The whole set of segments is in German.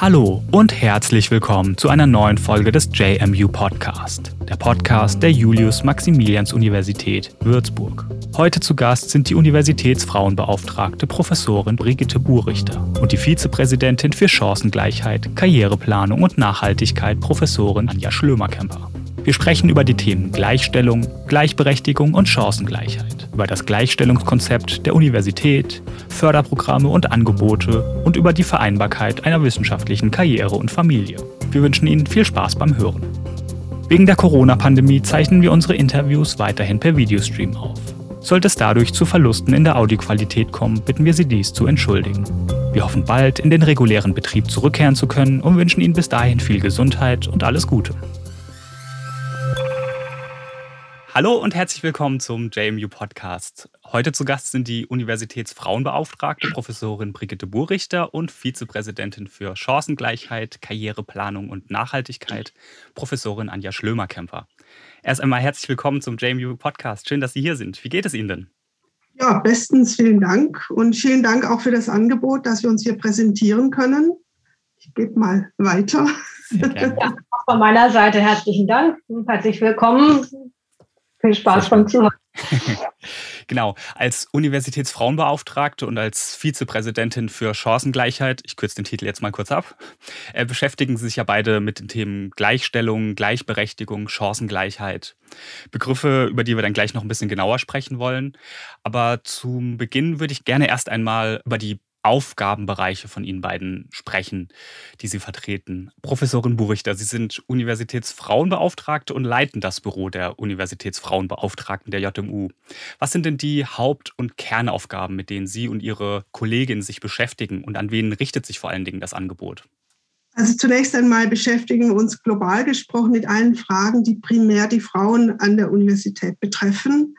Hallo und herzlich willkommen zu einer neuen Folge des JMU Podcast, der Podcast der Julius-Maximilians-Universität Würzburg. Heute zu Gast sind die Universitätsfrauenbeauftragte Professorin Brigitte Burichter und die Vizepräsidentin für Chancengleichheit, Karriereplanung und Nachhaltigkeit Professorin Anja Schlömerkemper. Wir sprechen über die Themen Gleichstellung, Gleichberechtigung und Chancengleichheit, über das Gleichstellungskonzept der Universität, Förderprogramme und Angebote und über die Vereinbarkeit einer wissenschaftlichen Karriere und Familie. Wir wünschen Ihnen viel Spaß beim Hören. Wegen der Corona-Pandemie zeichnen wir unsere Interviews weiterhin per Videostream auf. Sollte es dadurch zu Verlusten in der Audioqualität kommen, bitten wir Sie dies zu entschuldigen. Wir hoffen bald in den regulären Betrieb zurückkehren zu können und wünschen Ihnen bis dahin viel Gesundheit und alles Gute. Hallo und herzlich willkommen zum JMU Podcast. Heute zu Gast sind die Universitätsfrauenbeauftragte Professorin Brigitte Burrichter und Vizepräsidentin für Chancengleichheit, Karriereplanung und Nachhaltigkeit, Professorin Anja Schlömerkämper. Erst einmal herzlich willkommen zum JMU Podcast. Schön, dass Sie hier sind. Wie geht es Ihnen denn? Ja, bestens vielen Dank und vielen Dank auch für das Angebot, dass wir uns hier präsentieren können. Ich gebe mal weiter. Ja, auch von meiner Seite herzlichen Dank und herzlich willkommen viel Spaß beim Zuhören. genau, als Universitätsfrauenbeauftragte und als Vizepräsidentin für Chancengleichheit, ich kürze den Titel jetzt mal kurz ab, äh, beschäftigen Sie sich ja beide mit den Themen Gleichstellung, Gleichberechtigung, Chancengleichheit. Begriffe, über die wir dann gleich noch ein bisschen genauer sprechen wollen. Aber zum Beginn würde ich gerne erst einmal über die Aufgabenbereiche von Ihnen beiden sprechen, die Sie vertreten. Professorin Burichter, Sie sind Universitätsfrauenbeauftragte und leiten das Büro der Universitätsfrauenbeauftragten der JMU. Was sind denn die Haupt- und Kernaufgaben, mit denen Sie und Ihre Kolleginnen sich beschäftigen und an wen richtet sich vor allen Dingen das Angebot? Also zunächst einmal beschäftigen wir uns global gesprochen mit allen Fragen, die primär die Frauen an der Universität betreffen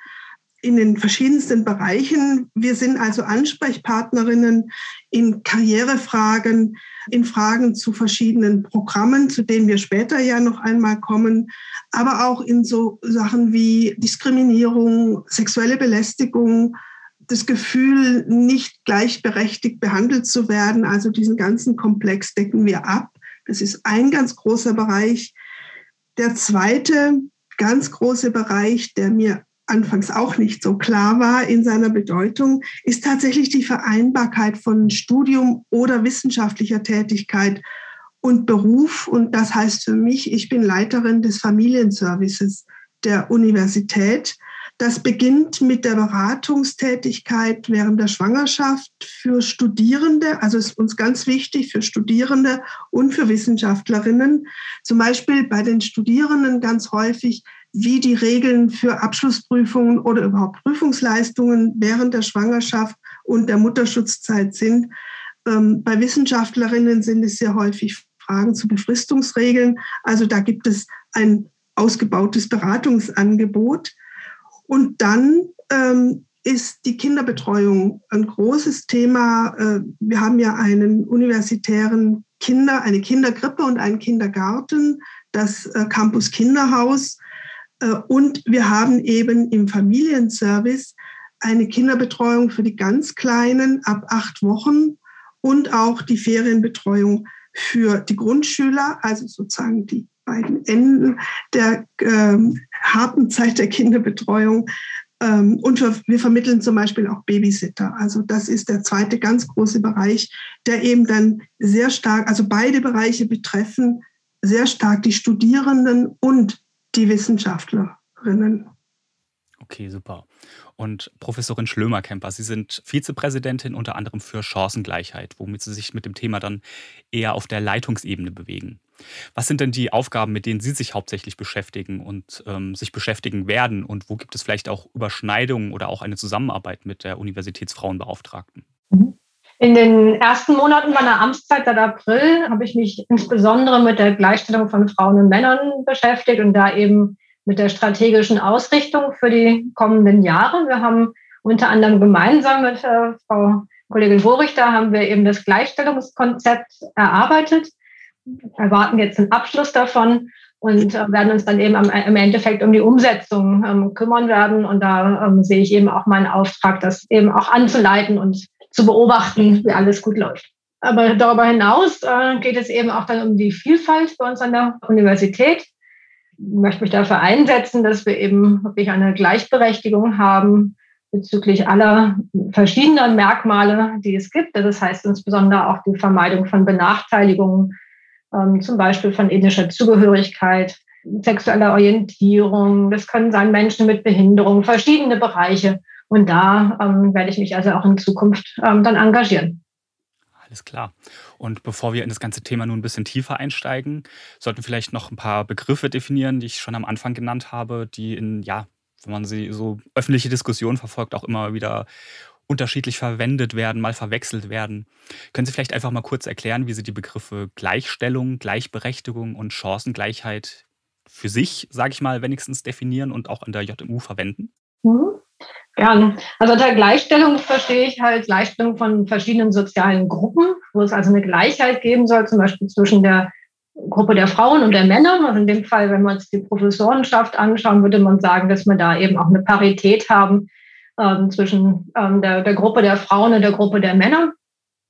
in den verschiedensten Bereichen. Wir sind also Ansprechpartnerinnen in Karrierefragen, in Fragen zu verschiedenen Programmen, zu denen wir später ja noch einmal kommen, aber auch in so Sachen wie Diskriminierung, sexuelle Belästigung, das Gefühl, nicht gleichberechtigt behandelt zu werden. Also diesen ganzen Komplex decken wir ab. Das ist ein ganz großer Bereich. Der zweite ganz große Bereich, der mir anfangs auch nicht so klar war in seiner Bedeutung, ist tatsächlich die Vereinbarkeit von Studium oder wissenschaftlicher Tätigkeit und Beruf. Und das heißt für mich, ich bin Leiterin des Familienservices der Universität. Das beginnt mit der Beratungstätigkeit während der Schwangerschaft für Studierende, also ist uns ganz wichtig für Studierende und für Wissenschaftlerinnen. Zum Beispiel bei den Studierenden ganz häufig wie die Regeln für Abschlussprüfungen oder überhaupt Prüfungsleistungen während der Schwangerschaft und der Mutterschutzzeit sind. Ähm, bei Wissenschaftlerinnen sind es sehr häufig Fragen zu Befristungsregeln. Also da gibt es ein ausgebautes Beratungsangebot. Und dann ähm, ist die Kinderbetreuung ein großes Thema. Äh, wir haben ja einen universitären Kinder, eine Kindergrippe und einen Kindergarten, das äh, Campus Kinderhaus. Äh, und wir haben eben im Familienservice eine Kinderbetreuung für die ganz Kleinen ab acht Wochen und auch die Ferienbetreuung für die Grundschüler, also sozusagen die beiden Enden der ähm, harten Zeit der Kinderbetreuung. Ähm, und wir, wir vermitteln zum Beispiel auch Babysitter. Also das ist der zweite ganz große Bereich, der eben dann sehr stark, also beide Bereiche betreffen sehr stark die Studierenden und die Wissenschaftlerinnen. Okay, super. Und Professorin Schlömer-Kemper, Sie sind Vizepräsidentin unter anderem für Chancengleichheit, womit Sie sich mit dem Thema dann eher auf der Leitungsebene bewegen. Was sind denn die Aufgaben, mit denen Sie sich hauptsächlich beschäftigen und ähm, sich beschäftigen werden? Und wo gibt es vielleicht auch Überschneidungen oder auch eine Zusammenarbeit mit der Universitätsfrauenbeauftragten? In den ersten Monaten meiner Amtszeit seit April habe ich mich insbesondere mit der Gleichstellung von Frauen und Männern beschäftigt und da eben mit der strategischen Ausrichtung für die kommenden Jahre. Wir haben unter anderem gemeinsam mit äh, Frau Kollegin Worichter haben wir eben das Gleichstellungskonzept erarbeitet. Erwarten jetzt den Abschluss davon. und äh, werden uns dann eben am, im Endeffekt um die Umsetzung ähm, kümmern werden. Und da ähm, sehe ich eben auch meinen Auftrag, das eben auch anzuleiten und zu beobachten, wie alles gut läuft. Aber darüber hinaus äh, geht es eben auch dann um die Vielfalt bei uns an der Universität. Ich möchte mich dafür einsetzen, dass wir eben wirklich eine Gleichberechtigung haben bezüglich aller verschiedenen Merkmale, die es gibt. Das heißt insbesondere auch die Vermeidung von Benachteiligungen, ähm, zum Beispiel von ethnischer Zugehörigkeit, sexueller Orientierung. Das können sein Menschen mit Behinderung, verschiedene Bereiche. Und da ähm, werde ich mich also auch in Zukunft ähm, dann engagieren. Alles klar. Und bevor wir in das ganze Thema nun ein bisschen tiefer einsteigen, sollten wir vielleicht noch ein paar Begriffe definieren, die ich schon am Anfang genannt habe, die in, ja, wenn man sie so öffentliche Diskussionen verfolgt, auch immer wieder unterschiedlich verwendet werden, mal verwechselt werden. Können Sie vielleicht einfach mal kurz erklären, wie Sie die Begriffe Gleichstellung, Gleichberechtigung und Chancengleichheit für sich, sage ich mal, wenigstens definieren und auch an der JMU verwenden? Mhm. Gerne. Also unter Gleichstellung verstehe ich halt Gleichstellung von verschiedenen sozialen Gruppen, wo es also eine Gleichheit geben soll, zum Beispiel zwischen der Gruppe der Frauen und der Männer. Also in dem Fall, wenn wir uns die Professorenschaft anschauen, würde man sagen, dass wir da eben auch eine Parität haben ähm, zwischen ähm, der, der Gruppe der Frauen und der Gruppe der Männer.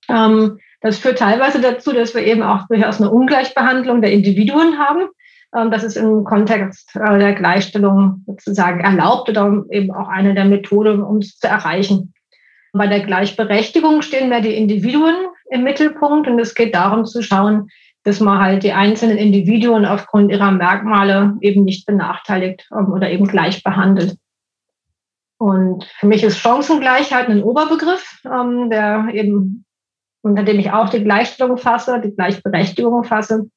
Ähm, das führt teilweise dazu, dass wir eben auch durchaus eine Ungleichbehandlung der Individuen haben. Ähm, das ist im Kontext äh, der Gleichstellung sozusagen erlaubt oder eben auch eine der Methoden, um es zu erreichen. Bei der Gleichberechtigung stehen mehr die Individuen im Mittelpunkt und es geht darum zu schauen, dass man halt die einzelnen Individuen aufgrund ihrer Merkmale eben nicht benachteiligt ähm, oder eben gleich behandelt. Und für mich ist Chancengleichheit ein Oberbegriff, ähm, der eben, unter dem ich auch die Gleichstellung fasse, die Gleichberechtigung fasse.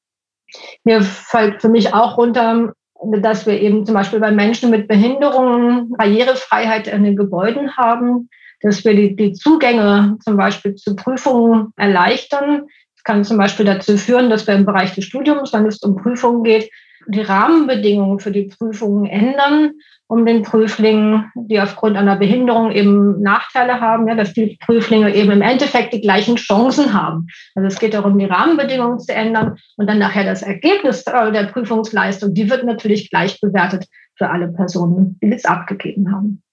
Mir fällt für mich auch runter, dass wir eben zum Beispiel bei Menschen mit Behinderungen Barrierefreiheit in den Gebäuden haben, dass wir die, die Zugänge zum Beispiel zu Prüfungen erleichtern. Das kann zum Beispiel dazu führen, dass wir im Bereich des Studiums, wenn es um Prüfungen geht, die Rahmenbedingungen für die Prüfungen ändern, um den Prüflingen, die aufgrund einer Behinderung eben Nachteile haben, ja, dass die Prüflinge eben im Endeffekt die gleichen Chancen haben. Also es geht darum, die Rahmenbedingungen zu ändern und dann nachher das Ergebnis äh, der Prüfungsleistung, die wird natürlich gleich bewertet für alle Personen, die es abgegeben haben.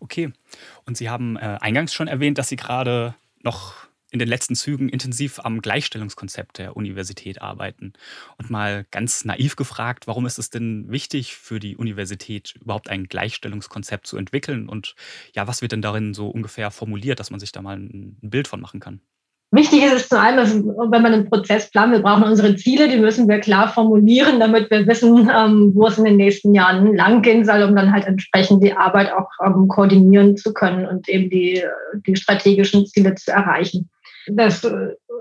Okay. Und Sie haben äh, eingangs schon erwähnt, dass Sie gerade noch in den letzten Zügen intensiv am Gleichstellungskonzept der Universität arbeiten. Und mal ganz naiv gefragt, warum ist es denn wichtig für die Universität, überhaupt ein Gleichstellungskonzept zu entwickeln? Und ja, was wird denn darin so ungefähr formuliert, dass man sich da mal ein Bild von machen kann? Wichtig ist es zu dass, wenn man einen Prozess plant, wir brauchen unsere Ziele, die müssen wir klar formulieren, damit wir wissen, ähm, wo es in den nächsten Jahren langgehen soll, um dann halt entsprechend die Arbeit auch ähm, koordinieren zu können und eben die, die strategischen Ziele zu erreichen. Das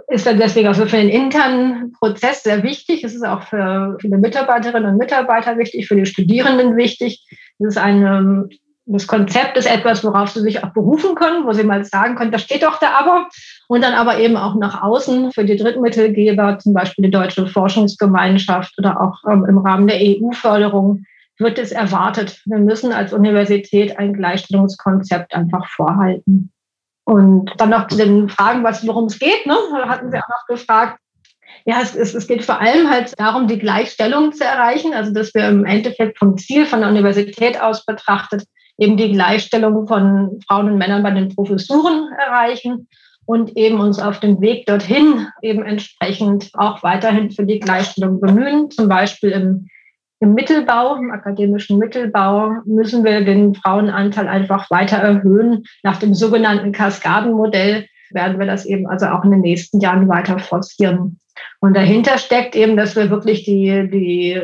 ist dann deswegen auch so für den internen Prozess sehr wichtig. Es ist auch für viele Mitarbeiterinnen und Mitarbeiter wichtig, für die Studierenden wichtig. Das ist eine, das Konzept ist etwas, worauf sie sich auch berufen können, wo sie mal sagen können, da steht doch da aber. Und dann aber eben auch nach außen für die Drittmittelgeber, zum Beispiel die Deutsche Forschungsgemeinschaft oder auch ähm, im Rahmen der EU-Förderung, wird es erwartet. Wir müssen als Universität ein Gleichstellungskonzept einfach vorhalten. Und dann noch zu den Fragen, worum es geht, ne? hatten Sie auch noch gefragt. Ja, es, es, es geht vor allem halt darum, die Gleichstellung zu erreichen, also dass wir im Endeffekt vom Ziel von der Universität aus betrachtet eben die Gleichstellung von Frauen und Männern bei den Professuren erreichen und eben uns auf dem Weg dorthin eben entsprechend auch weiterhin für die Gleichstellung bemühen, zum Beispiel im im Mittelbau, im akademischen Mittelbau, müssen wir den Frauenanteil einfach weiter erhöhen. Nach dem sogenannten Kaskadenmodell werden wir das eben also auch in den nächsten Jahren weiter forcieren. Und dahinter steckt eben, dass wir wirklich die, die,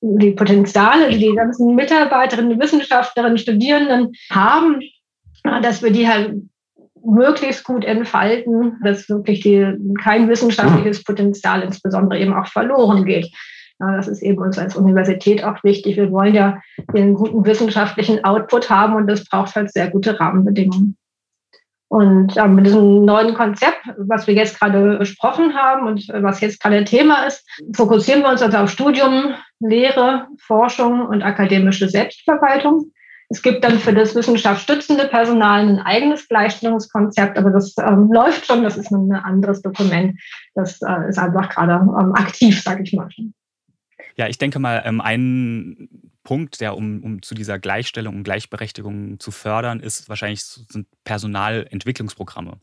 die Potenziale, die die ganzen Mitarbeiterinnen, Wissenschaftlerinnen, Studierenden haben, dass wir die halt möglichst gut entfalten, dass wirklich die, kein wissenschaftliches Potenzial insbesondere eben auch verloren geht. Das ist eben uns als Universität auch wichtig. Wir wollen ja den guten wissenschaftlichen Output haben und das braucht halt sehr gute Rahmenbedingungen. Und ja, mit diesem neuen Konzept, was wir jetzt gerade besprochen haben und was jetzt gerade Thema ist, fokussieren wir uns also auf Studium, Lehre, Forschung und akademische Selbstverwaltung. Es gibt dann für das wissenschaftsstützende Personal ein eigenes Gleichstellungskonzept, aber das ähm, läuft schon, das ist ein anderes Dokument. Das äh, ist einfach gerade ähm, aktiv, sage ich mal. Ja, ich denke mal, ähm, ein Punkt, der um, um zu dieser Gleichstellung und Gleichberechtigung zu fördern, ist wahrscheinlich sind Personalentwicklungsprogramme,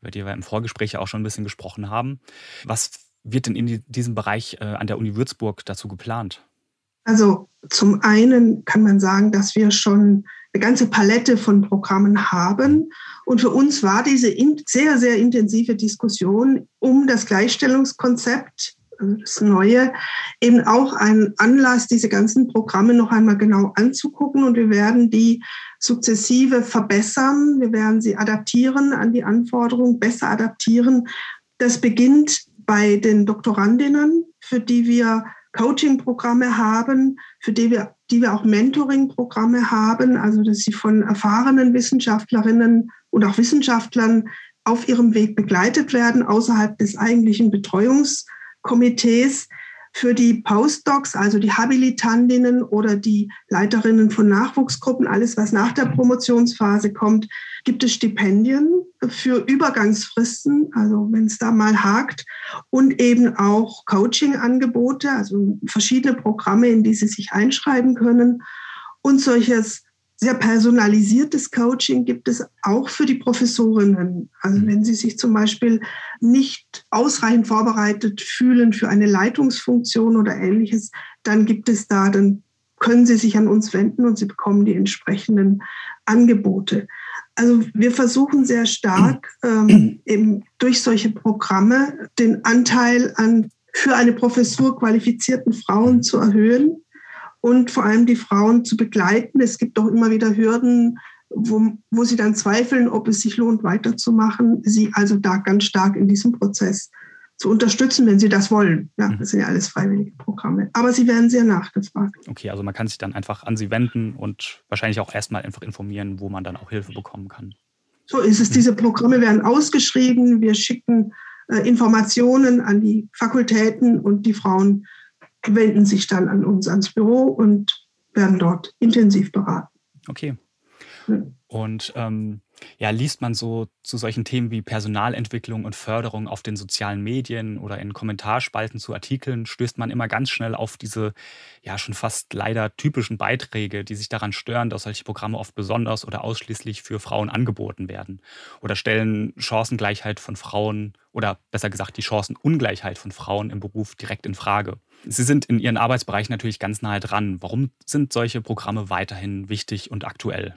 über die wir im Vorgespräch auch schon ein bisschen gesprochen haben. Was wird denn in diesem Bereich äh, an der Uni Würzburg dazu geplant? Also zum einen kann man sagen, dass wir schon eine ganze Palette von Programmen haben. Und für uns war diese sehr, sehr intensive Diskussion um das Gleichstellungskonzept, das Neue, eben auch ein Anlass, diese ganzen Programme noch einmal genau anzugucken. Und wir werden die sukzessive verbessern. Wir werden sie adaptieren an die Anforderungen, besser adaptieren. Das beginnt bei den Doktorandinnen, für die wir Coaching-Programme haben, für die wir, die wir auch Mentoring-Programme haben, also dass sie von erfahrenen Wissenschaftlerinnen und auch Wissenschaftlern auf ihrem Weg begleitet werden, außerhalb des eigentlichen Betreuungskomitees. Für die Postdocs, also die Habilitantinnen oder die Leiterinnen von Nachwuchsgruppen, alles, was nach der Promotionsphase kommt, gibt es Stipendien für Übergangsfristen, also wenn es da mal hakt, und eben auch Coaching-Angebote, also verschiedene Programme, in die sie sich einschreiben können. Und solches sehr personalisiertes Coaching gibt es auch für die Professorinnen. Also mhm. wenn sie sich zum Beispiel nicht ausreichend vorbereitet fühlen für eine Leitungsfunktion oder ähnliches, dann gibt es da, dann können sie sich an uns wenden und sie bekommen die entsprechenden Angebote. Also wir versuchen sehr stark ähm, eben durch solche Programme den Anteil an für eine Professur qualifizierten Frauen zu erhöhen und vor allem die Frauen zu begleiten. Es gibt auch immer wieder Hürden, wo, wo sie dann zweifeln, ob es sich lohnt, weiterzumachen. Sie also da ganz stark in diesem Prozess zu unterstützen, wenn sie das wollen. Ja, mhm. das sind ja alles freiwillige Programme. Aber sie werden sehr nachgefragt. Okay, also man kann sich dann einfach an sie wenden und wahrscheinlich auch erstmal einfach informieren, wo man dann auch Hilfe bekommen kann. So ist es. Diese Programme werden ausgeschrieben. Wir schicken äh, Informationen an die Fakultäten und die Frauen wenden sich dann an uns ans Büro und werden dort intensiv beraten. Okay. Und ähm, ja, liest man so zu solchen Themen wie Personalentwicklung und Förderung auf den sozialen Medien oder in Kommentarspalten zu Artikeln, stößt man immer ganz schnell auf diese ja schon fast leider typischen Beiträge, die sich daran stören, dass solche Programme oft besonders oder ausschließlich für Frauen angeboten werden oder stellen Chancengleichheit von Frauen oder besser gesagt die Chancenungleichheit von Frauen im Beruf direkt in Frage. Sie sind in Ihren Arbeitsbereich natürlich ganz nahe dran. Warum sind solche Programme weiterhin wichtig und aktuell?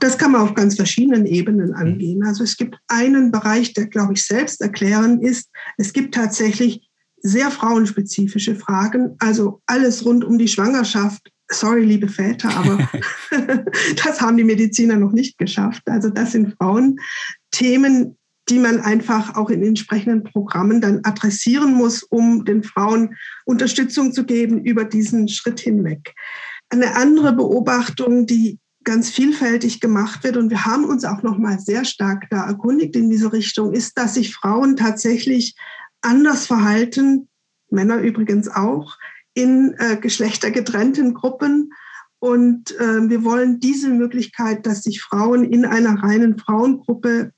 Das kann man auf ganz verschiedenen Ebenen mhm. angehen. Also es gibt einen Bereich, der, glaube ich, selbst erklären ist. Es gibt tatsächlich sehr frauenspezifische Fragen, also alles rund um die Schwangerschaft. Sorry, liebe Väter, aber das haben die Mediziner noch nicht geschafft. Also das sind Frauenthemen, die man einfach auch in entsprechenden Programmen dann adressieren muss, um den Frauen Unterstützung zu geben über diesen Schritt hinweg. Eine andere Beobachtung, die ganz vielfältig gemacht wird und wir haben uns auch noch mal sehr stark da erkundigt in diese Richtung, ist, dass sich Frauen tatsächlich anders verhalten, Männer übrigens auch, in äh, geschlechtergetrennten Gruppen. Und äh, wir wollen diese Möglichkeit, dass sich Frauen in einer reinen Frauengruppe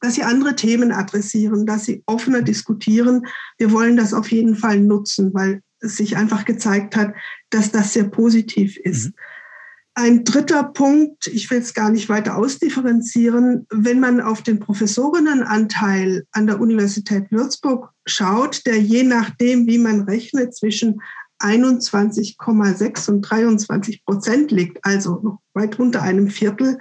dass sie andere Themen adressieren, dass sie offener diskutieren. Wir wollen das auf jeden Fall nutzen, weil es sich einfach gezeigt hat, dass das sehr positiv ist. Mhm. Ein dritter Punkt, ich will es gar nicht weiter ausdifferenzieren, wenn man auf den Professorinnenanteil an der Universität Würzburg schaut, der je nachdem, wie man rechnet, zwischen 21,6 und 23 Prozent liegt, also noch weit unter einem Viertel,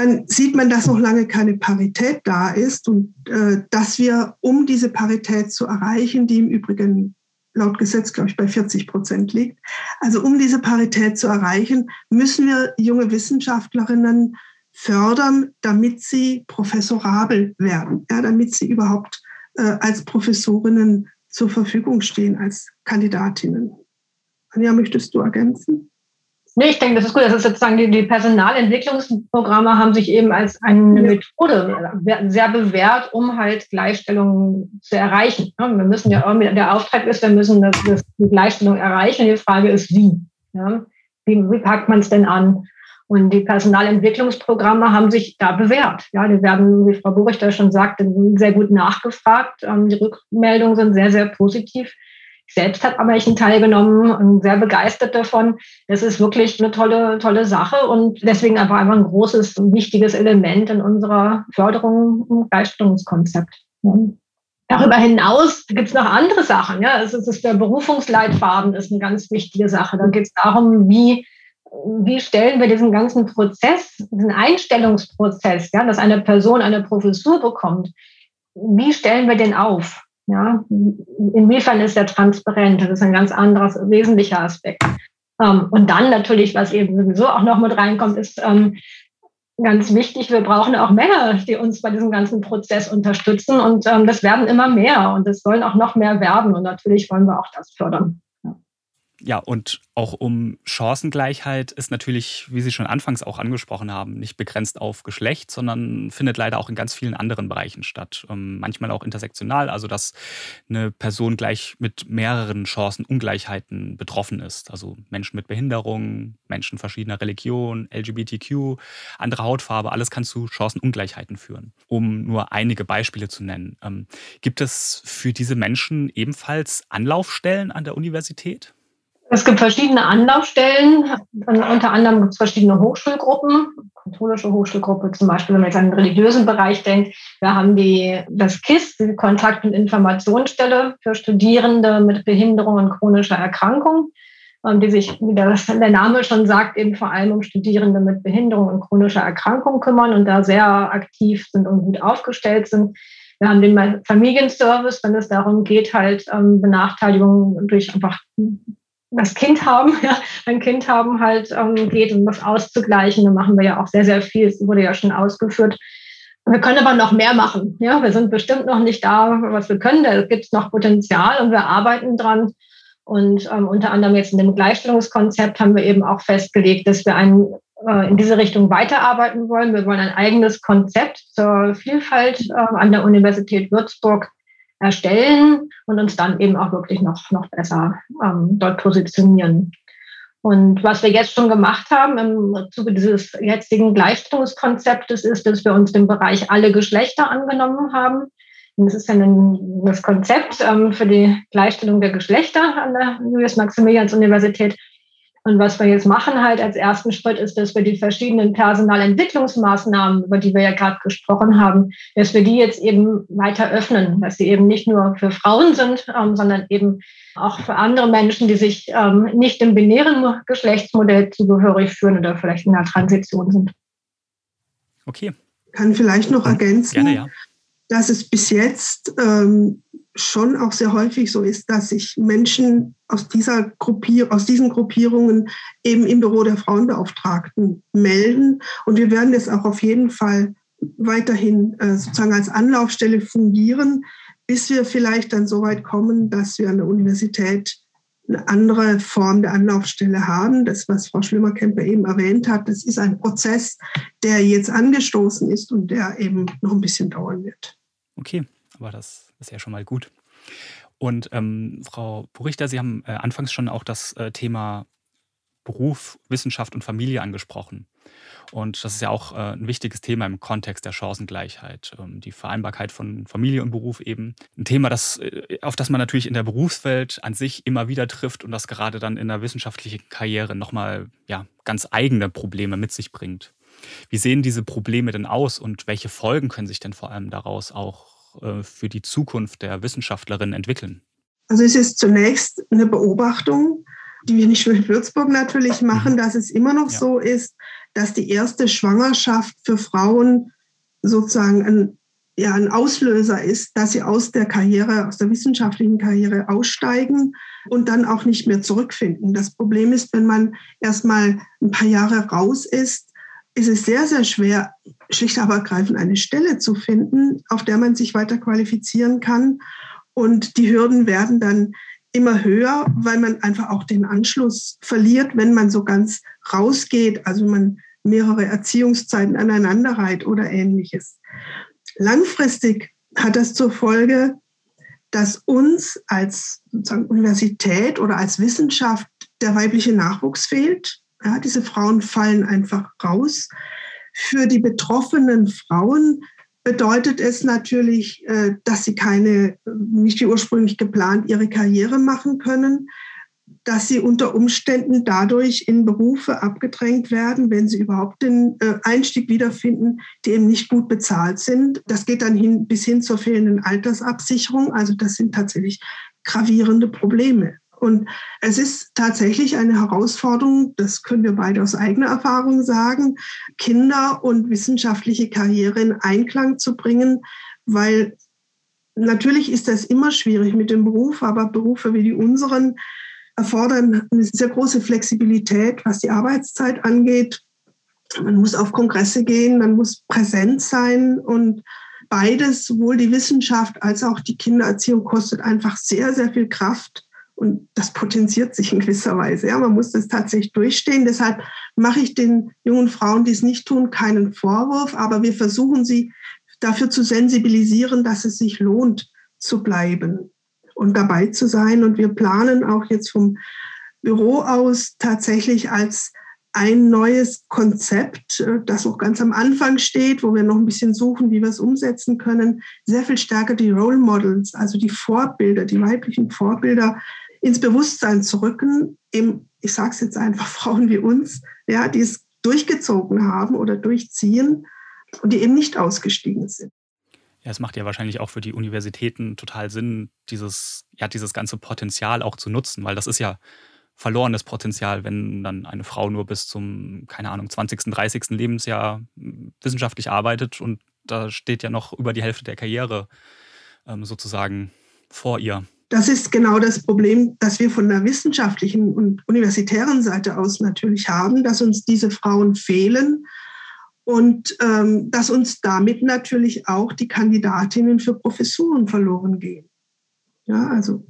dann sieht man, dass noch lange keine Parität da ist und äh, dass wir, um diese Parität zu erreichen, die im Übrigen laut Gesetz, glaube ich, bei 40 Prozent liegt, also um diese Parität zu erreichen, müssen wir junge Wissenschaftlerinnen fördern, damit sie professorabel werden, ja, damit sie überhaupt äh, als Professorinnen zur Verfügung stehen, als Kandidatinnen. Anja, möchtest du ergänzen? Nee, ich denke, das ist gut. Das ist sozusagen die, die Personalentwicklungsprogramme haben sich eben als eine Methode sehr bewährt, um halt Gleichstellung zu erreichen. Wir müssen ja irgendwie, der Auftrag ist, wir müssen das, das, die Gleichstellung erreichen. Die Frage ist, wie? Ja? Wie, wie packt man es denn an? Und die Personalentwicklungsprogramme haben sich da bewährt. Ja, die werden, wie Frau Burichter schon sagte, sehr gut nachgefragt. Ähm, die Rückmeldungen sind sehr, sehr positiv selbst habe am welchen teilgenommen und sehr begeistert davon. Das ist wirklich eine tolle, tolle Sache und deswegen aber einfach ein großes und wichtiges Element in unserer Förderung im Gleichstellungskonzept. Darüber hinaus gibt es noch andere Sachen. Ja, es ist der Berufungsleitfaden ist eine ganz wichtige Sache. Da geht es darum, wie wie stellen wir diesen ganzen Prozess, diesen Einstellungsprozess, ja, dass eine Person eine Professur bekommt, wie stellen wir den auf? Ja, inwiefern ist er transparent? Das ist ein ganz anderer, wesentlicher Aspekt. Ähm, und dann natürlich, was eben sowieso auch noch mit reinkommt, ist ähm, ganz wichtig, wir brauchen auch Männer, die uns bei diesem ganzen Prozess unterstützen. Und ähm, das werden immer mehr und es sollen auch noch mehr werden. Und natürlich wollen wir auch das fördern. Ja, und auch um Chancengleichheit ist natürlich, wie Sie schon anfangs auch angesprochen haben, nicht begrenzt auf Geschlecht, sondern findet leider auch in ganz vielen anderen Bereichen statt. Ähm, manchmal auch intersektional, also dass eine Person gleich mit mehreren Chancenungleichheiten betroffen ist. Also Menschen mit Behinderung, Menschen verschiedener Religion, LGBTQ, andere Hautfarbe, alles kann zu Chancenungleichheiten führen. Um nur einige Beispiele zu nennen. Ähm, gibt es für diese Menschen ebenfalls Anlaufstellen an der Universität? Es gibt verschiedene Anlaufstellen. Unter anderem gibt es verschiedene Hochschulgruppen. Katholische Hochschulgruppe zum Beispiel, wenn man jetzt an den religiösen Bereich denkt. Wir haben die, das KISS, die Kontakt- und Informationsstelle für Studierende mit Behinderung und chronischer Erkrankung, ähm, die sich, wie der, der Name schon sagt, eben vor allem um Studierende mit Behinderung und chronischer Erkrankung kümmern und da sehr aktiv sind und gut aufgestellt sind. Wir haben den Familienservice, wenn es darum geht, halt ähm, Benachteiligungen durch einfach das Kind haben, ja, ein Kind haben halt ähm, geht, um das auszugleichen. Da machen wir ja auch sehr, sehr viel. Es wurde ja schon ausgeführt. Wir können aber noch mehr machen. Ja, wir sind bestimmt noch nicht da, was wir können. Da gibt es noch Potenzial und wir arbeiten dran. Und ähm, unter anderem jetzt in dem Gleichstellungskonzept haben wir eben auch festgelegt, dass wir ein, äh, in diese Richtung weiterarbeiten wollen. Wir wollen ein eigenes Konzept zur Vielfalt äh, an der Universität Würzburg erstellen und uns dann eben auch wirklich noch, noch besser ähm, dort positionieren. Und was wir jetzt schon gemacht haben im Zuge dieses jetzigen Gleichstellungskonzeptes ist, dass wir uns dem Bereich alle Geschlechter angenommen haben. Und das ist ja ein, das Konzept ähm, für die Gleichstellung der Geschlechter an der Julius-Maximilians-Universität und was wir jetzt machen halt als ersten Schritt ist, dass wir die verschiedenen Personalentwicklungsmaßnahmen, über die wir ja gerade gesprochen haben, dass wir die jetzt eben weiter öffnen, dass sie eben nicht nur für Frauen sind, ähm, sondern eben auch für andere Menschen, die sich ähm, nicht dem binären Geschlechtsmodell zugehörig fühlen oder vielleicht in der Transition sind. Okay. Kann vielleicht noch ergänzen, Gerne, ja. Dass es bis jetzt ähm, schon auch sehr häufig so ist, dass sich Menschen aus, dieser Gruppier aus diesen Gruppierungen eben im Büro der Frauenbeauftragten melden. Und wir werden das auch auf jeden Fall weiterhin äh, sozusagen als Anlaufstelle fungieren, bis wir vielleicht dann so weit kommen, dass wir an der Universität eine andere Form der Anlaufstelle haben. Das, was Frau Schlimmerkemper eben erwähnt hat, das ist ein Prozess, der jetzt angestoßen ist und der eben noch ein bisschen dauern wird. Okay, aber das ist ja schon mal gut. Und ähm, Frau Burichter, Sie haben äh, anfangs schon auch das äh, Thema Beruf, Wissenschaft und Familie angesprochen. Und das ist ja auch äh, ein wichtiges Thema im Kontext der Chancengleichheit, ähm, die Vereinbarkeit von Familie und Beruf eben. Ein Thema, das, äh, auf das man natürlich in der Berufswelt an sich immer wieder trifft und das gerade dann in der wissenschaftlichen Karriere nochmal ja, ganz eigene Probleme mit sich bringt. Wie sehen diese Probleme denn aus und welche Folgen können sich denn vor allem daraus auch äh, für die Zukunft der Wissenschaftlerin entwickeln? Also es ist zunächst eine Beobachtung, die wir nicht nur in Würzburg natürlich machen, mhm. dass es immer noch ja. so ist, dass die erste Schwangerschaft für Frauen sozusagen ein, ja, ein Auslöser ist, dass sie aus der Karriere, aus der wissenschaftlichen Karriere aussteigen und dann auch nicht mehr zurückfinden. Das Problem ist, wenn man erst mal ein paar Jahre raus ist, ist es sehr, sehr schwer, schlicht aber ergreifend eine Stelle zu finden, auf der man sich weiter qualifizieren kann. Und die Hürden werden dann immer höher, weil man einfach auch den Anschluss verliert, wenn man so ganz rausgeht, also wenn man mehrere Erziehungszeiten aneinander reiht oder ähnliches. Langfristig hat das zur Folge, dass uns als Universität oder als Wissenschaft der weibliche Nachwuchs fehlt. Ja, diese Frauen fallen einfach raus. Für die betroffenen Frauen bedeutet es natürlich, äh, dass sie keine, nicht wie ursprünglich geplant, ihre Karriere machen können, dass sie unter Umständen dadurch in Berufe abgedrängt werden, wenn sie überhaupt den äh, Einstieg wiederfinden, die eben nicht gut bezahlt sind. Das geht dann hin, bis hin zur fehlenden Altersabsicherung. Also das sind tatsächlich gravierende Probleme. Und es ist tatsächlich eine Herausforderung, das können wir beide aus eigener Erfahrung sagen, Kinder und wissenschaftliche Karriere in Einklang zu bringen, weil natürlich ist das immer schwierig mit dem Beruf, aber Berufe wie die unseren erfordern eine sehr große Flexibilität, was die Arbeitszeit angeht. Man muss auf Kongresse gehen, man muss präsent sein und beides, sowohl die Wissenschaft als auch die Kindererziehung, kostet einfach sehr, sehr viel Kraft. Und das potenziert sich in gewisser Weise. Ja, man muss das tatsächlich durchstehen. Deshalb mache ich den jungen Frauen, die es nicht tun, keinen Vorwurf. Aber wir versuchen sie dafür zu sensibilisieren, dass es sich lohnt zu bleiben und dabei zu sein. Und wir planen auch jetzt vom Büro aus tatsächlich als ein neues Konzept, äh, das noch ganz am Anfang steht, wo wir noch ein bisschen suchen, wie wir es umsetzen können, sehr viel stärker die Role Models, also die Vorbilder, die weiblichen Vorbilder ins Bewusstsein zu rücken, eben, ich sage es jetzt einfach, Frauen wie uns, ja, die es durchgezogen haben oder durchziehen und die eben nicht ausgestiegen sind. Ja, es macht ja wahrscheinlich auch für die Universitäten total Sinn, dieses, ja, dieses ganze Potenzial auch zu nutzen, weil das ist ja verlorenes Potenzial, wenn dann eine Frau nur bis zum, keine Ahnung, 20., 30. Lebensjahr hm, wissenschaftlich arbeitet und da steht ja noch über die Hälfte der Karriere ähm, sozusagen vor ihr. Das ist genau das Problem, das wir von der wissenschaftlichen und universitären Seite aus natürlich haben, dass uns diese Frauen fehlen und ähm, dass uns damit natürlich auch die Kandidatinnen für Professuren verloren gehen. Ja, also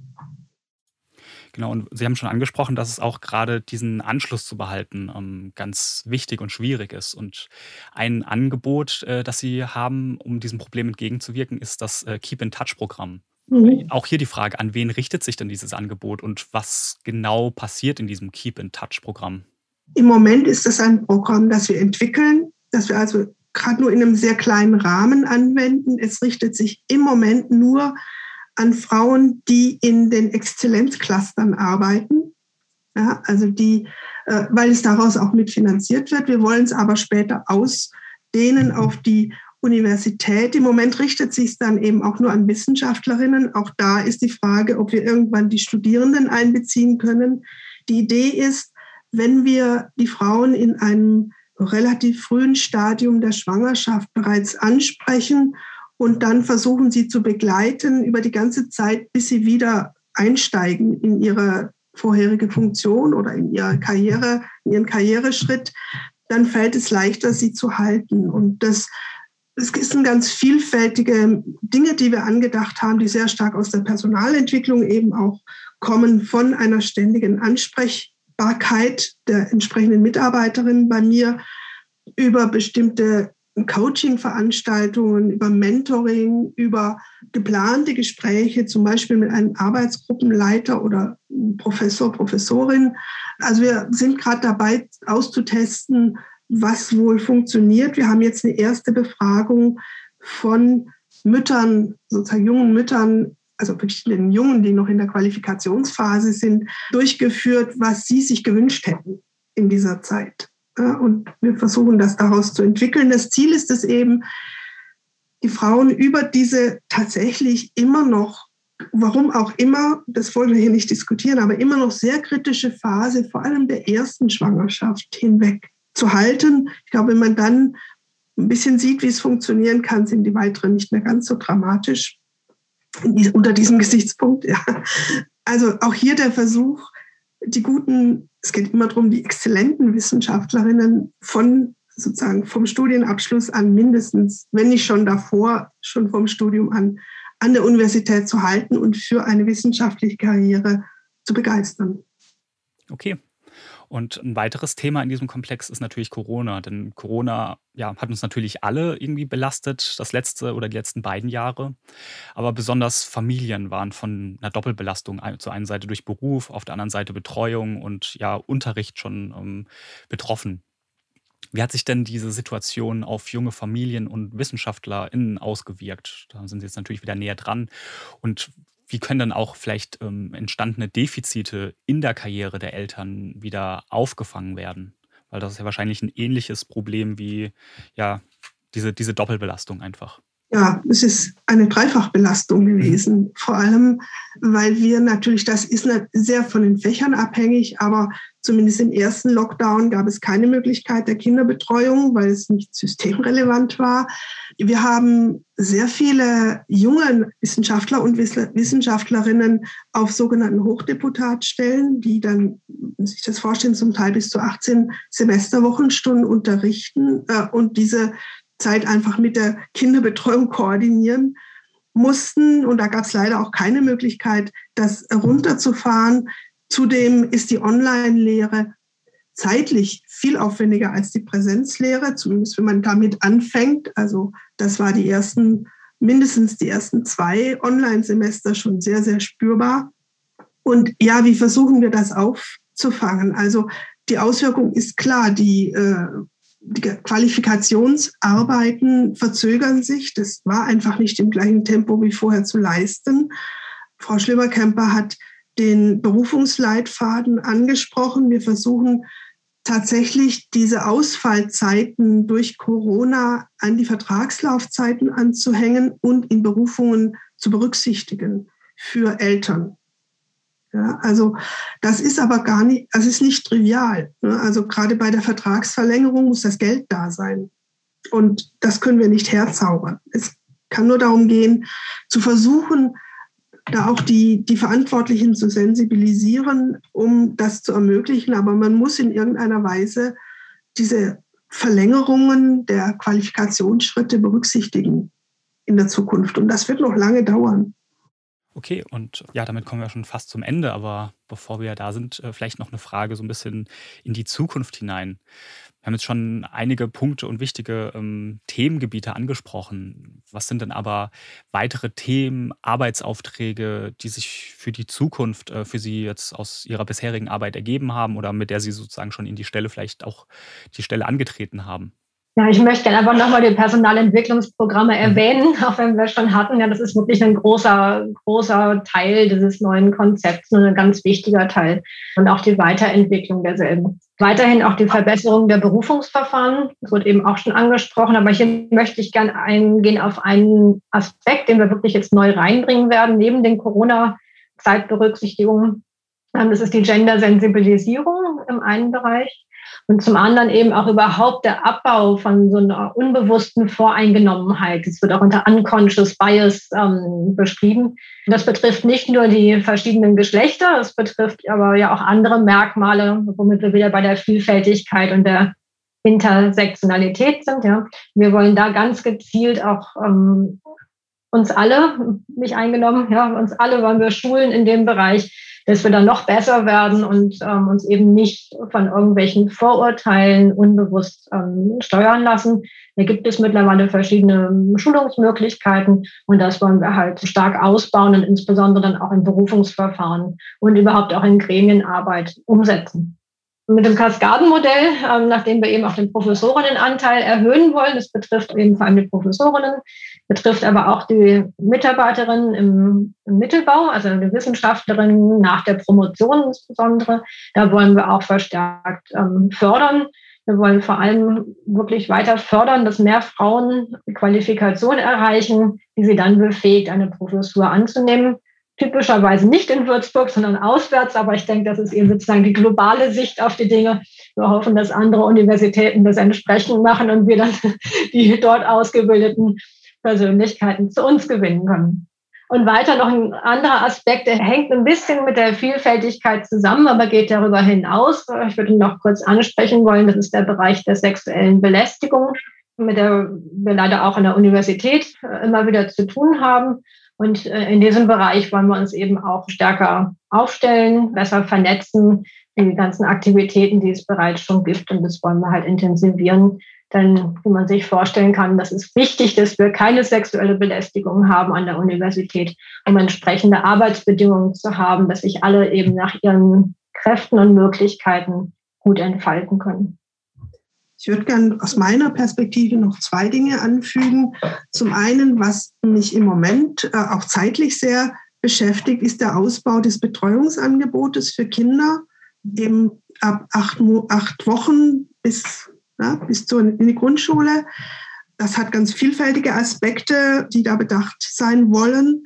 Genau, und Sie haben schon angesprochen, dass es auch gerade diesen Anschluss zu behalten ähm, ganz wichtig und schwierig ist. Und ein Angebot, äh, das Sie haben, um diesem Problem entgegenzuwirken, ist das äh, Keep in Touch-Programm. Mhm. Auch hier die Frage, an wen richtet sich denn dieses Angebot und was genau passiert in diesem Keep in Touch-Programm? Im Moment ist das ein Programm, das wir entwickeln, das wir also gerade nur in einem sehr kleinen Rahmen anwenden. Es richtet sich im Moment nur an Frauen, die in den Exzellenzclustern arbeiten. Ja, also die, äh, weil es daraus auch mitfinanziert wird. Wir wollen es aber später ausdehnen auf die Universität. Im Moment richtet sich es dann eben auch nur an Wissenschaftlerinnen. Auch da ist die Frage, ob wir irgendwann die Studierenden einbeziehen können. Die Idee ist, wenn wir die Frauen in einem relativ frühen Stadium der Schwangerschaft bereits ansprechen und dann versuchen sie zu begleiten über die ganze Zeit, bis sie wieder einsteigen in ihre vorherige Funktion oder in ihre Karriere, in ihren Karriereschritt, dann fällt es leichter, sie zu halten. Und das, es sind ganz vielfältige Dinge, die wir angedacht haben, die sehr stark aus der Personalentwicklung eben auch kommen, von einer ständigen Ansprechbarkeit der entsprechenden Mitarbeiterin bei mir über bestimmte Coaching-Veranstaltungen, über Mentoring, über geplante Gespräche, zum Beispiel mit einem Arbeitsgruppenleiter oder Professor, Professorin. Also wir sind gerade dabei auszutesten, was wohl funktioniert. Wir haben jetzt eine erste Befragung von Müttern, sozusagen jungen Müttern, also wirklich den Jungen, die noch in der Qualifikationsphase sind, durchgeführt, was sie sich gewünscht hätten in dieser Zeit. Und wir versuchen das daraus zu entwickeln. Das Ziel ist es eben, die Frauen über diese tatsächlich immer noch, warum auch immer, das wollen wir hier nicht diskutieren, aber immer noch sehr kritische Phase, vor allem der ersten Schwangerschaft hinweg zu halten. Ich glaube, wenn man dann ein bisschen sieht, wie es funktionieren kann, sind die weiteren nicht mehr ganz so dramatisch unter diesem Gesichtspunkt. Ja. Also auch hier der Versuch, die guten, es geht immer darum, die exzellenten Wissenschaftlerinnen von sozusagen vom Studienabschluss an mindestens, wenn nicht schon davor, schon vom Studium an, an der Universität zu halten und für eine wissenschaftliche Karriere zu begeistern. Okay, und ein weiteres Thema in diesem Komplex ist natürlich Corona, denn Corona ja, hat uns natürlich alle irgendwie belastet, das letzte oder die letzten beiden Jahre. Aber besonders Familien waren von einer Doppelbelastung zur einen Seite durch Beruf, auf der anderen Seite Betreuung und ja, Unterricht schon ähm, betroffen. Wie hat sich denn diese Situation auf junge Familien und WissenschaftlerInnen ausgewirkt? Da sind Sie jetzt natürlich wieder näher dran. Und wie können dann auch vielleicht ähm, entstandene Defizite in der Karriere der Eltern wieder aufgefangen werden? Weil das ist ja wahrscheinlich ein ähnliches Problem wie ja, diese, diese Doppelbelastung einfach ja, es ist eine Dreifachbelastung gewesen. Vor allem, weil wir natürlich, das ist sehr von den Fächern abhängig, aber zumindest im ersten Lockdown gab es keine Möglichkeit der Kinderbetreuung, weil es nicht systemrelevant war. Wir haben sehr viele junge Wissenschaftler und Wissenschaftlerinnen auf sogenannten Hochdeputatstellen, die dann, sich das vorstellen, zum Teil bis zu 18 Semesterwochenstunden unterrichten äh, und diese Zeit einfach mit der Kinderbetreuung koordinieren mussten. Und da gab es leider auch keine Möglichkeit, das runterzufahren. Zudem ist die Online-Lehre zeitlich viel aufwendiger als die Präsenzlehre, zumindest wenn man damit anfängt. Also das war die ersten, mindestens die ersten zwei Online-Semester schon sehr, sehr spürbar. Und ja, wie versuchen wir das aufzufangen? Also die Auswirkung ist klar, die äh, die Qualifikationsarbeiten verzögern sich. Das war einfach nicht im gleichen Tempo wie vorher zu leisten. Frau Schlimmerkemper hat den Berufungsleitfaden angesprochen. Wir versuchen tatsächlich diese Ausfallzeiten durch Corona an die Vertragslaufzeiten anzuhängen und in Berufungen zu berücksichtigen für Eltern. Ja, also das ist aber gar nicht, das ist nicht trivial. Ne? Also gerade bei der Vertragsverlängerung muss das Geld da sein. Und das können wir nicht herzaubern. Es kann nur darum gehen, zu versuchen, da auch die, die Verantwortlichen zu sensibilisieren, um das zu ermöglichen. Aber man muss in irgendeiner Weise diese Verlängerungen der Qualifikationsschritte berücksichtigen in der Zukunft. Und das wird noch lange dauern. Okay, und ja, damit kommen wir schon fast zum Ende, aber bevor wir da sind, äh, vielleicht noch eine Frage so ein bisschen in die Zukunft hinein. Wir haben jetzt schon einige Punkte und wichtige ähm, Themengebiete angesprochen. Was sind denn aber weitere Themen, Arbeitsaufträge, die sich für die Zukunft äh, für Sie jetzt aus Ihrer bisherigen Arbeit ergeben haben oder mit der Sie sozusagen schon in die Stelle vielleicht auch die Stelle angetreten haben? Ja, ich möchte gerne einfach nochmal die Personalentwicklungsprogramme erwähnen, auch wenn wir schon hatten. Ja, das ist wirklich ein großer, großer Teil dieses neuen Konzepts und ein ganz wichtiger Teil. Und auch die Weiterentwicklung derselben. Weiterhin auch die Verbesserung der Berufungsverfahren. Das wurde eben auch schon angesprochen. Aber hier möchte ich gerne eingehen auf einen Aspekt, den wir wirklich jetzt neu reinbringen werden, neben den Corona-Zeitberücksichtigungen. Ähm, das ist die Gender-Sensibilisierung im einen Bereich. Und zum anderen eben auch überhaupt der Abbau von so einer unbewussten Voreingenommenheit. Das wird auch unter Unconscious Bias ähm, beschrieben. Das betrifft nicht nur die verschiedenen Geschlechter, es betrifft aber ja auch andere Merkmale, womit wir wieder bei der Vielfältigkeit und der Intersektionalität sind. Ja. Wir wollen da ganz gezielt auch ähm, uns alle, mich eingenommen, ja, uns alle wollen wir schulen in dem Bereich, dass wir dann noch besser werden und ähm, uns eben nicht von irgendwelchen Vorurteilen unbewusst ähm, steuern lassen. Da gibt es mittlerweile verschiedene Schulungsmöglichkeiten und das wollen wir halt stark ausbauen und insbesondere dann auch in Berufungsverfahren und überhaupt auch in Gremienarbeit umsetzen mit dem Kaskadenmodell, ähm, nachdem wir eben auch den Professorinnenanteil erhöhen wollen. Das betrifft eben vor allem die Professorinnen, betrifft aber auch die Mitarbeiterinnen im, im Mittelbau, also die Wissenschaftlerinnen nach der Promotion insbesondere. Da wollen wir auch verstärkt ähm, fördern. Wir wollen vor allem wirklich weiter fördern, dass mehr Frauen Qualifikation erreichen, die sie dann befähigt, eine Professur anzunehmen typischerweise nicht in Würzburg, sondern auswärts. Aber ich denke, das ist eben sozusagen die globale Sicht auf die Dinge. Wir hoffen, dass andere Universitäten das entsprechend machen und wir dann die dort ausgebildeten Persönlichkeiten zu uns gewinnen können. Und weiter noch ein anderer Aspekt, der hängt ein bisschen mit der Vielfältigkeit zusammen, aber geht darüber hinaus. Ich würde ihn noch kurz ansprechen wollen. Das ist der Bereich der sexuellen Belästigung, mit der wir leider auch an der Universität immer wieder zu tun haben. Und äh, in diesem Bereich wollen wir uns eben auch stärker aufstellen, besser vernetzen, die ganzen Aktivitäten, die es bereits schon gibt. Und das wollen wir halt intensivieren. Denn wie man sich vorstellen kann, das ist wichtig, dass wir keine sexuelle Belästigung haben an der Universität, um entsprechende Arbeitsbedingungen zu haben, dass sich alle eben nach ihren Kräften und Möglichkeiten gut entfalten können. Ich würde gerne aus meiner Perspektive noch zwei Dinge anfügen. Zum einen, was mich im Moment äh, auch zeitlich sehr beschäftigt, ist der Ausbau des Betreuungsangebotes für Kinder eben ab acht, acht Wochen bis, ja, bis zur, in die Grundschule. Das hat ganz vielfältige Aspekte, die da bedacht sein wollen.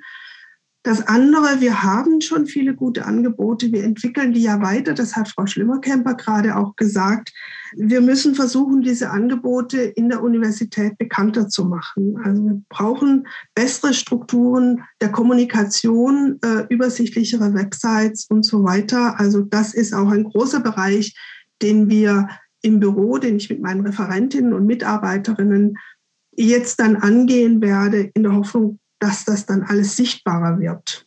Das andere, wir haben schon viele gute Angebote, wir entwickeln die ja weiter, das hat Frau Schlimmerkemper gerade auch gesagt. Wir müssen versuchen, diese Angebote in der Universität bekannter zu machen. Also wir brauchen bessere Strukturen der Kommunikation, äh, übersichtlichere Websites und so weiter. Also das ist auch ein großer Bereich, den wir im Büro, den ich mit meinen Referentinnen und Mitarbeiterinnen jetzt dann angehen werde, in der Hoffnung, dass das dann alles sichtbarer wird.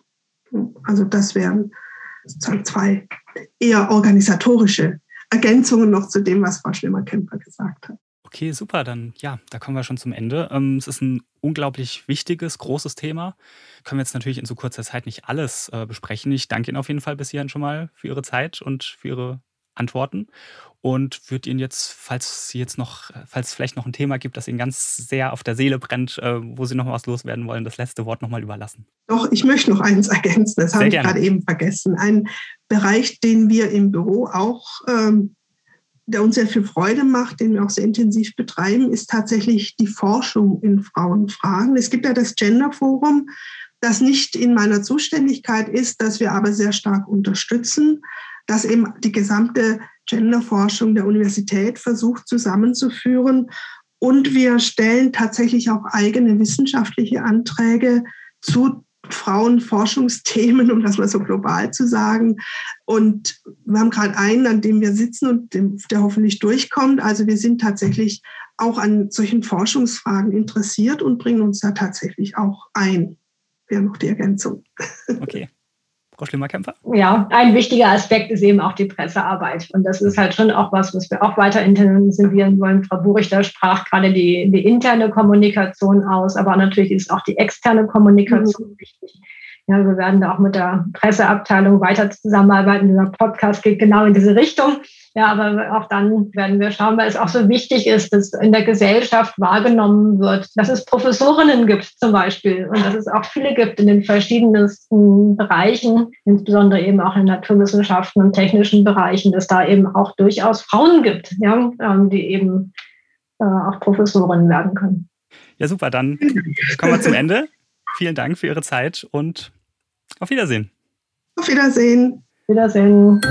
Also das wären sozusagen zwei eher organisatorische Ergänzungen noch zu dem, was Frau Schlimmer-Kemper gesagt hat. Okay, super. Dann ja, da kommen wir schon zum Ende. Ähm, es ist ein unglaublich wichtiges, großes Thema. Können wir jetzt natürlich in so kurzer Zeit nicht alles äh, besprechen. Ich danke Ihnen auf jeden Fall bis hierhin schon mal für Ihre Zeit und für Ihre Antworten und würde Ihnen jetzt, falls Sie jetzt noch, falls es vielleicht noch ein Thema gibt, das Ihnen ganz sehr auf der Seele brennt, äh, wo Sie noch was loswerden wollen, das letzte Wort nochmal überlassen. Doch, ich möchte noch eins ergänzen, das habe ich gerade eben vergessen. Ein Bereich, den wir im Büro auch, ähm, der uns sehr viel Freude macht, den wir auch sehr intensiv betreiben, ist tatsächlich die Forschung in Frauenfragen. Es gibt ja das Gender Forum, das nicht in meiner Zuständigkeit ist, das wir aber sehr stark unterstützen das eben die gesamte Genderforschung der Universität versucht zusammenzuführen. Und wir stellen tatsächlich auch eigene wissenschaftliche Anträge zu Frauenforschungsthemen, um das mal so global zu sagen. Und wir haben gerade einen, an dem wir sitzen und dem, der hoffentlich durchkommt. Also wir sind tatsächlich auch an solchen Forschungsfragen interessiert und bringen uns da tatsächlich auch ein. Wäre noch die Ergänzung. Okay. Frau Schlimmerkämpfer? Ja, ein wichtiger Aspekt ist eben auch die Pressearbeit. Und das ist halt schon auch was, was wir auch weiter intensivieren wollen. Frau Burichter sprach gerade die, die interne Kommunikation aus, aber natürlich ist auch die externe Kommunikation mhm. wichtig. Ja, wir werden da auch mit der Presseabteilung weiter zusammenarbeiten. Dieser Podcast geht genau in diese Richtung. Ja, aber auch dann werden wir schauen, weil es auch so wichtig ist, dass in der Gesellschaft wahrgenommen wird, dass es Professorinnen gibt zum Beispiel und dass es auch viele gibt in den verschiedensten Bereichen, insbesondere eben auch in Naturwissenschaften und technischen Bereichen, dass da eben auch durchaus Frauen gibt, ja, ähm, die eben äh, auch Professorinnen werden können. Ja, super. Dann kommen wir zum Ende. Vielen Dank für Ihre Zeit und auf Wiedersehen. Auf Wiedersehen. Wiedersehen.